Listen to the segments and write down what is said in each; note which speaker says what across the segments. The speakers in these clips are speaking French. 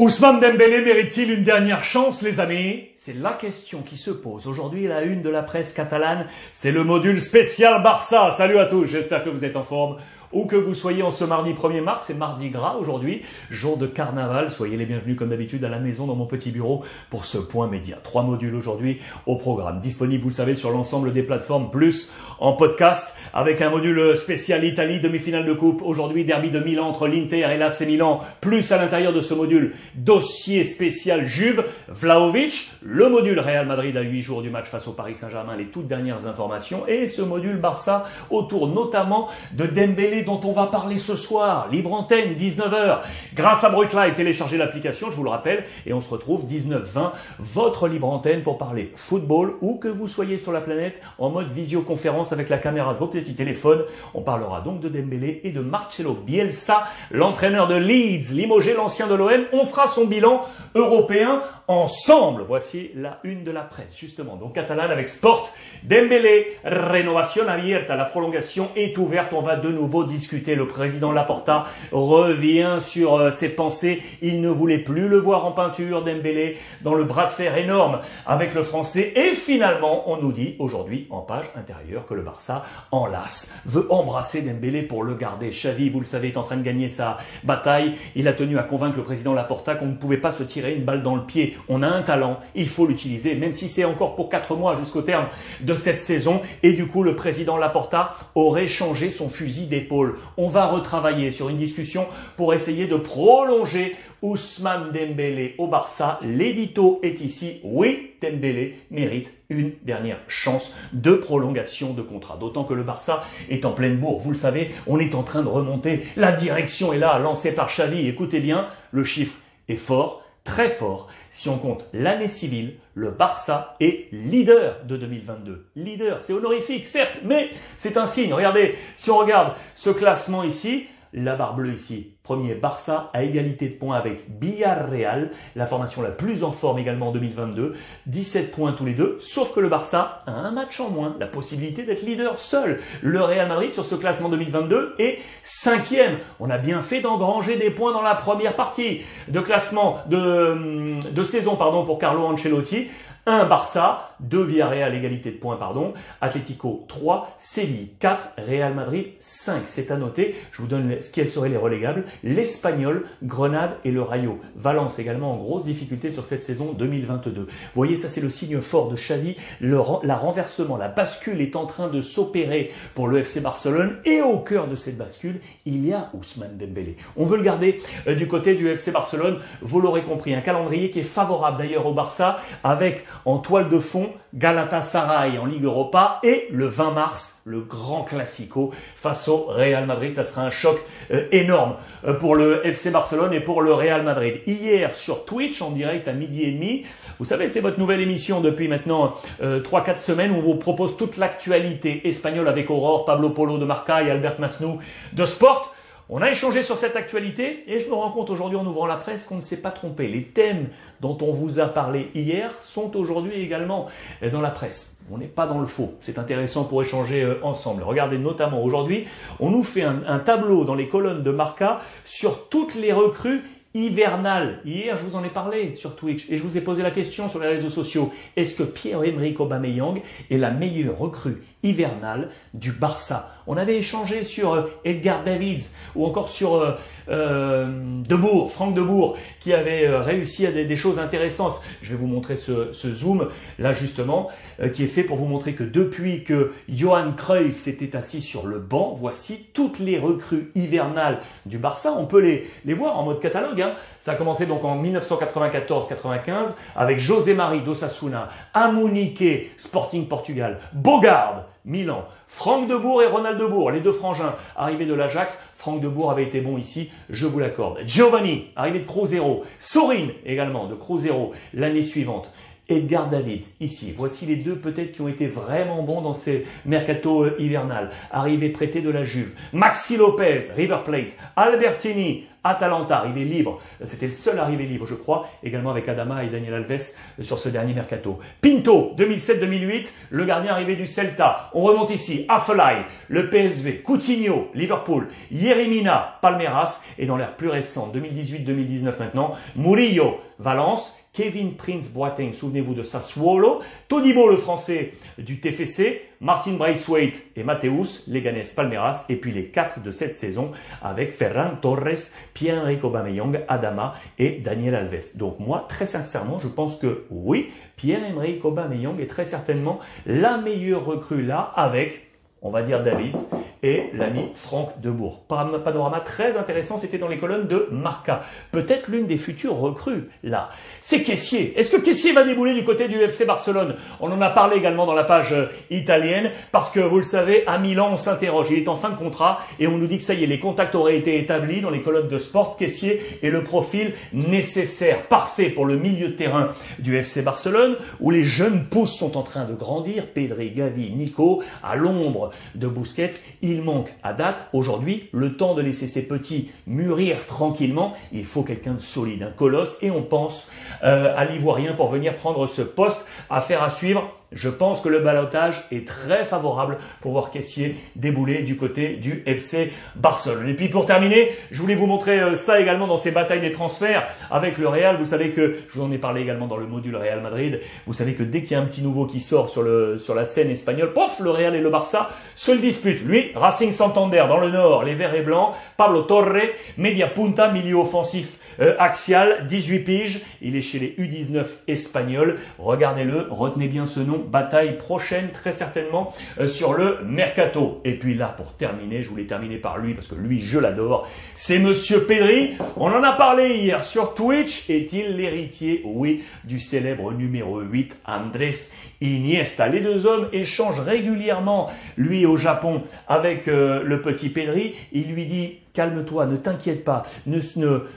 Speaker 1: Ousmane Dembélé mérite-t-il une dernière chance, les amis C'est la question qui se pose aujourd'hui la une de la presse catalane. C'est le module spécial Barça. Salut à tous, j'espère que vous êtes en forme. Où que vous soyez en ce mardi 1er mars, c'est mardi gras aujourd'hui, jour de carnaval. Soyez les bienvenus comme d'habitude à la maison dans mon petit bureau pour ce point média. Trois modules aujourd'hui au programme. Disponible, vous le savez, sur l'ensemble des plateformes, plus en podcast avec un module spécial Italie, demi-finale de coupe. Aujourd'hui, derby de Milan entre l'Inter et l'AC Milan. Plus à l'intérieur de ce module, dossier spécial Juve, Vlaovic. Le module Real Madrid à 8 jours du match face au Paris Saint-Germain, les toutes dernières informations. Et ce module Barça autour notamment de Dembélé dont on va parler ce soir, libre antenne, 19h, grâce à Brut Live, téléchargez l'application, je vous le rappelle, et on se retrouve 19-20, votre libre antenne pour parler football, où que vous soyez sur la planète, en mode visioconférence avec la caméra de vos petits téléphones. On parlera donc de Dembélé et de Marcelo Bielsa, l'entraîneur de Leeds, limogé l'ancien de l'OM. On fera son bilan européen ensemble. Voici la une de la presse, justement. Donc catalane avec Sport. Dembélé, rénovation abierta. La prolongation est ouverte. On va de nouveau discuter. Le président Laporta revient sur euh, ses pensées. Il ne voulait plus le voir en peinture, Dembélé, dans le bras de fer énorme avec le français. Et finalement, on nous dit aujourd'hui, en page intérieure, que le Barça enlace, veut embrasser Dembélé pour le garder. Xavi, vous le savez, est en train de gagner sa bataille. Il a tenu à convaincre le président Laporta qu'on ne pouvait pas se tirer une balle dans le pied. On a un talent, il faut l'utiliser, même si c'est encore pour quatre mois jusqu'au terme de cette saison. Et du coup, le président Laporta aurait changé son fusil d'épaule. On va retravailler sur une discussion pour essayer de prolonger Ousmane Dembélé au Barça. L'édito est ici. Oui, Dembélé mérite une dernière chance de prolongation de contrat. D'autant que le Barça est en pleine bourre. Vous le savez, on est en train de remonter. La direction est là, lancée par Xavi. Écoutez bien, le chiffre est fort très fort. Si on compte l'année civile, le Barça est leader de 2022. Leader, c'est honorifique, certes, mais c'est un signe. Regardez, si on regarde ce classement ici, la barre bleue ici, premier Barça à égalité de points avec Villarreal, la formation la plus en forme également en 2022, 17 points tous les deux, sauf que le Barça a un match en moins, la possibilité d'être leader seul. Le Real Madrid sur ce classement 2022 est cinquième. On a bien fait d'engranger des points dans la première partie de classement de, de saison pardon, pour Carlo Ancelotti. 1 Barça, 2 Villarreal, égalité de points, pardon. Atlético 3, Séville 4, Real Madrid 5. C'est à noter. Je vous donne ce quels seraient les relégables. L'Espagnol, Grenade et le Rayo. Valence également en grosse difficulté sur cette saison 2022. Vous voyez, ça c'est le signe fort de Xavi. Le, la renversement, la bascule est en train de s'opérer pour le FC Barcelone. Et au cœur de cette bascule, il y a Ousmane Dembélé. On veut le garder euh, du côté du FC Barcelone. Vous l'aurez compris, un calendrier qui est favorable d'ailleurs au Barça avec en toile de fond Galatasaray en Ligue Europa et le 20 mars le grand classico face au Real Madrid. Ça sera un choc euh, énorme euh, pour le FC Barcelone et pour le Real Madrid. Hier sur Twitch en direct à midi et demi, vous savez c'est votre nouvelle émission depuis maintenant euh, 3-4 semaines où on vous propose toute l'actualité espagnole avec Aurore, Pablo Polo de Marca et Albert Masnou de Sport. On a échangé sur cette actualité et je me rends compte aujourd'hui en ouvrant la presse qu'on ne s'est pas trompé. Les thèmes dont on vous a parlé hier sont aujourd'hui également dans la presse. On n'est pas dans le faux. C'est intéressant pour échanger euh, ensemble. Regardez notamment aujourd'hui, on nous fait un, tableau dans les colonnes de Marca sur toutes les recrues hivernales. Hier, je vous en ai parlé sur Twitch et je vous ai posé la question sur les réseaux sociaux. Est-ce que Pierre-Emerick Aubameyang est la meilleure recrue hivernale du Barça On avait échangé sur euh, Edgar Davids ou encore sur euh, euh, Debourg, Franck Debourg, qui avait euh, réussi à des, choses intéressantes. Je vais vous montrer ce, zoom là justement, qui est fait pour vous montrer que depuis que Johan Cruyff s'était assis sur le banc, voici toutes les recrues hivernales du Barça. On peut les, les voir en mode catalogue. Hein. Ça a commencé donc en 1994-95 avec José Marie d'Osasuna, Amunique, Sporting Portugal, Bogarde, Milan, Franck Debourg et Ronald Debourg, les deux frangins arrivés de l'Ajax. Franck Debourg avait été bon ici, je vous l'accorde. Giovanni, arrivé de Crozero. Sorine également de Crozero l'année suivante. Edgar Davids, ici. Voici les deux peut-être qui ont été vraiment bons dans ces mercato hivernales. Arrivé prêté de la Juve. Maxi Lopez, River Plate. Albertini, Atalanta, arrivé libre. C'était le seul arrivé libre, je crois, également avec Adama et Daniel Alves sur ce dernier mercato. Pinto, 2007-2008, le gardien arrivé du Celta. On remonte ici, Affelay, le PSV, Coutinho, Liverpool, Yerimina, Palmeiras, et dans l'ère plus récente, 2018-2019 maintenant, Murillo, Valence, Kevin Prince Boateng, souvenez-vous de Sassuolo, Todibo le français du TFC, Martin Braithwaite et Mateus, Leganes Palmeiras, et puis les quatre de cette saison avec Ferran Torres, Pierre-Emerick Aubameyang, Adama et Daniel Alves. Donc moi, très sincèrement, je pense que oui, Pierre-Emerick Aubameyang est très certainement la meilleure recrue là avec on va dire David, et l'ami Franck Debourg. Panorama très intéressant, c'était dans les colonnes de Marca. Peut-être l'une des futures recrues, là. C'est Caissier. Est-ce que Caissier va débouler du côté du FC Barcelone? On en a parlé également dans la page euh, italienne, parce que vous le savez, à Milan, on s'interroge. Il est en fin de contrat, et on nous dit que ça y est, les contacts auraient été établis dans les colonnes de sport. Caissier est le profil nécessaire, parfait pour le milieu de terrain du FC Barcelone, où les jeunes pousses sont en train de grandir. Pedri, Gavi, Nico, à l'ombre de Bousquet, il manque à date aujourd'hui le temps de laisser ces petits mûrir tranquillement. Il faut quelqu'un de solide, un colosse, et on pense euh, à l'Ivoirien pour venir prendre ce poste. Affaire à suivre. Je pense que le balotage est très favorable pour voir Caissier débouler du côté du FC Barcelone. Et puis pour terminer, je voulais vous montrer euh, ça également dans ces batailles des transferts avec le Real. Vous savez que, je vous en ai parlé également dans le module Real Madrid, vous savez que dès qu'il y a un petit nouveau qui sort sur, le, sur la scène espagnole, pof, le Real et le Barça se le disputent. Lui, Racing Santander dans le nord, les verts et blancs, Pablo Torre, media punta, milieu offensif euh, Axial, 18 piges, il est chez les U19 espagnols. Regardez-le, retenez bien ce nom. Bataille prochaine, très certainement, euh, sur le Mercato. Et puis là, pour terminer, je voulais terminer par lui, parce que lui, je l'adore. C'est Monsieur Pedri. On en a parlé hier sur Twitch. Est-il l'héritier, oui, du célèbre numéro 8, Andrés Iniesta. Les deux hommes échangent régulièrement, lui au Japon, avec euh, le petit Pedri. Il lui dit calme-toi, ne t'inquiète pas, ne,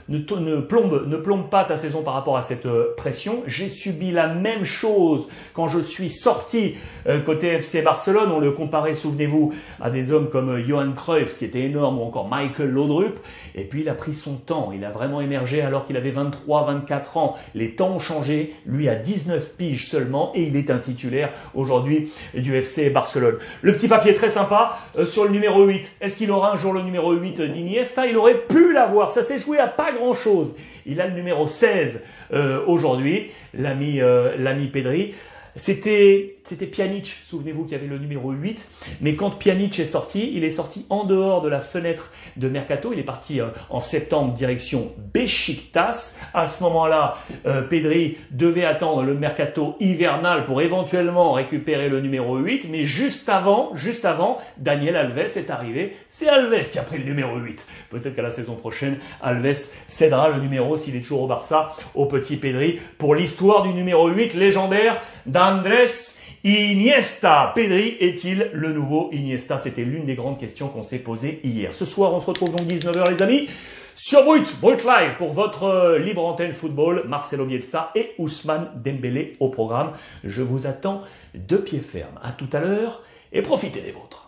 Speaker 1: ne, plombe, ne plombe pas ta saison par rapport à cette euh, pression. J'ai subi la même chose quand je suis sorti euh, côté FC Barcelone. On le comparait, souvenez-vous, à des hommes comme euh, Johan Cruyff, qui était énorme, ou encore Michael Laudrup. Et puis il a pris son temps, il a vraiment émergé alors qu'il avait 23, 24 ans. Les temps ont changé, lui a 19 piges seulement, et il est un titulaire aujourd'hui du FC Barcelone. Le petit papier très sympa sur le numéro 8. Est-ce qu'il aura un jour le numéro 8 Iniesta, il aurait pu l'avoir. Ça s'est joué à pas grand-chose. Il a le numéro 16 euh, aujourd'hui, l'ami euh, l'ami Pedri. C'était, c'était Pjanic, souvenez-vous qu'il y avait le numéro 8, mais quand Pjanic est sorti, il est sorti en dehors de la fenêtre de Mercato, il est parti euh, en septembre direction Besiktas. À ce moment-là, euh, Pedri devait attendre le Mercato hivernal pour éventuellement récupérer le numéro 8, mais juste avant, juste avant, Daniel Alves est arrivé. C'est Alves qui a pris le numéro 8. Peut-être qu'à la saison prochaine, Alves cédera le numéro, s'il est toujours au Barça, au petit Pedri, pour l'histoire du numéro 8 légendaire d'Andrés Iniesta. Pedri est-il le nouveau Iniesta? C'était l'une des grandes questions qu'on s'est posées hier. Ce soir, on se retrouve donc 19h les amis. Sur Brut, Brut Live pour votre euh, libre antenne football, Marcelo Bielsa et Ousmane Dembélé au programme. Je vous attends de pied ferme. À tout à l'heure et profitez des vôtres.